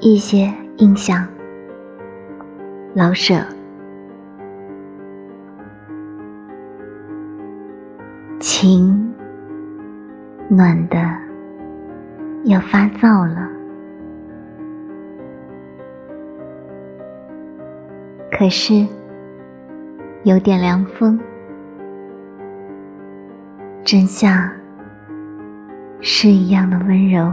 一些印象。老舍。情暖的要发燥了，可是有点凉风，真像诗一样的温柔。